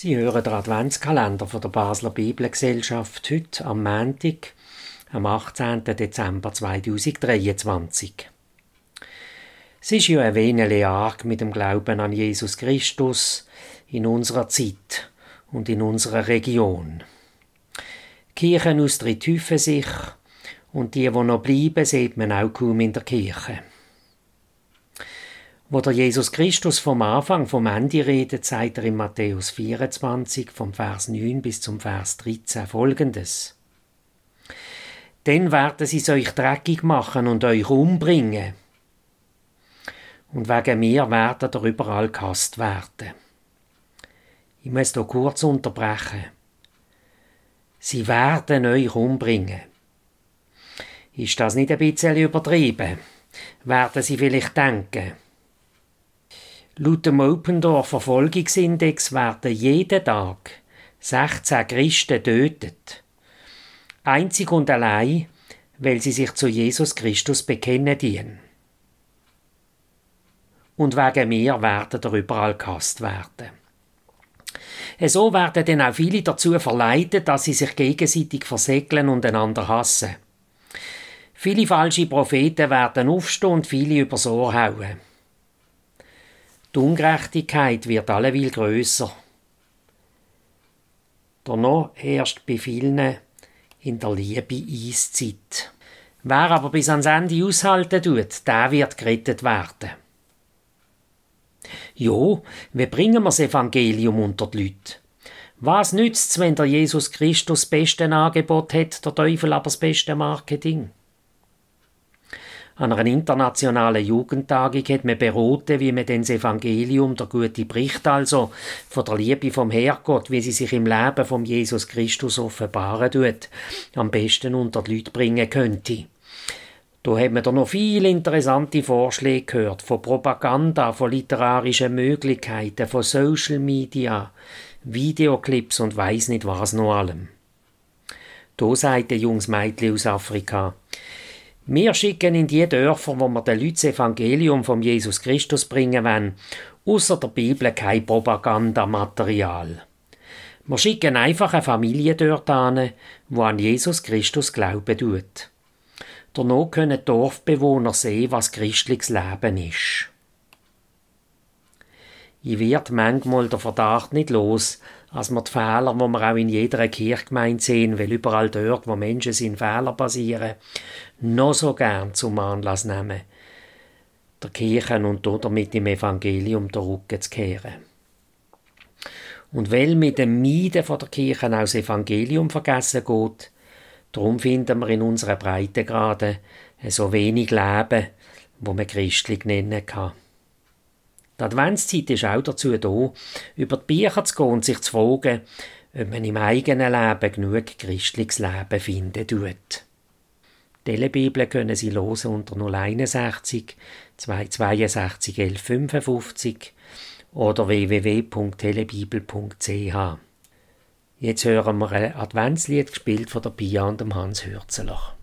Sie hören den Adventskalender von der Basler Bibelgesellschaft heute am Montag, am 18. Dezember 2023. Es ist ja ein wenig arg mit dem Glauben an Jesus Christus in unserer Zeit und in unserer Region. Kirchen austreten sich und die, die noch bleiben, sieht man auch kaum in der Kirche. Wo der Jesus Christus vom Anfang, vom Ende redet, sagt er in Matthäus 24, vom Vers 9 bis zum Vers 13 folgendes. Denn werden sie euch dreckig machen und euch umbringen. Und wegen mir werden ihr überall gehasst werden. Ich muss hier kurz unterbrechen. Sie werden euch umbringen. Ist das nicht ein bisschen übertrieben? Werden sie vielleicht denken, Laut dem Opendorf Verfolgungsindex werden jeden Tag 16 Christen getötet. Einzig und allein, weil sie sich zu Jesus Christus bekennen dienen. Und wegen mir werden er überall gehasst werden. So werden dann auch viele dazu verleitet, dass sie sich gegenseitig versegeln und einander hassen. Viele falsche Propheten werden aufstehen und viele übers Ohr hauen. Die Ungerechtigkeit wird alleweil grösser. Danach herrscht bei vielen in der Liebe Eiszeit. Wer aber bis ans Ende aushalten tut, der wird gerettet werden. Jo, wie bringen wir das Evangelium unter die Leute? Was nützt's, wenn der Jesus Christus das beste Angebot hat, der Teufel aber das beste Marketing? An einer internationalen Jugendtagung hat man beraten, wie man denn das Evangelium, der gute Bericht also, von der Liebe vom Herrgott, wie sie sich im Leben von Jesus Christus offenbaren tut, am besten unter die Leute bringen könnte. Da hat man da noch viele interessante Vorschläge gehört, von Propaganda, von literarischen Möglichkeiten, von Social Media, Videoclips und weiss nicht was noch allem. Da sagt der junges Mädchen aus Afrika, wir schicken in die Dörfer, wo wir den Leuten das Evangelium von Jesus Christus bringen wollen, außer der Bibel kein Propagandamaterial. Wir schicken einfach eine Familie dort an, wo an Jesus Christus glauben tut. Danach können Dorfbewohner sehen, was christliches Leben ist. Ich wird manchmal der Verdacht nicht los, als wir die Fehler, die wir auch in jeder Kirchgemeinde sehen, weil überall dort, wo Menschen sind, Fehler passieren, noch so gern zum Anlass nehmen, der Kirche und damit im Evangelium der Rücken zu kehren. Und weil mit dem Meiden von der Kirche auch das Evangelium vergessen geht, darum finden wir in unserer Breitegrade so wenig Leben, wo man christlich nennen kann. Die Adventszeit ist auch dazu da, über die Bücher zu gehen und sich zu fragen, ob man im eigenen Leben genug christliches Leben finden tut. Die Bibel können Sie losen unter 061 262 1155 oder www.telebibel.ch. Jetzt hören wir ein Adventslied gespielt von der Pia und dem Hans Hürzeler.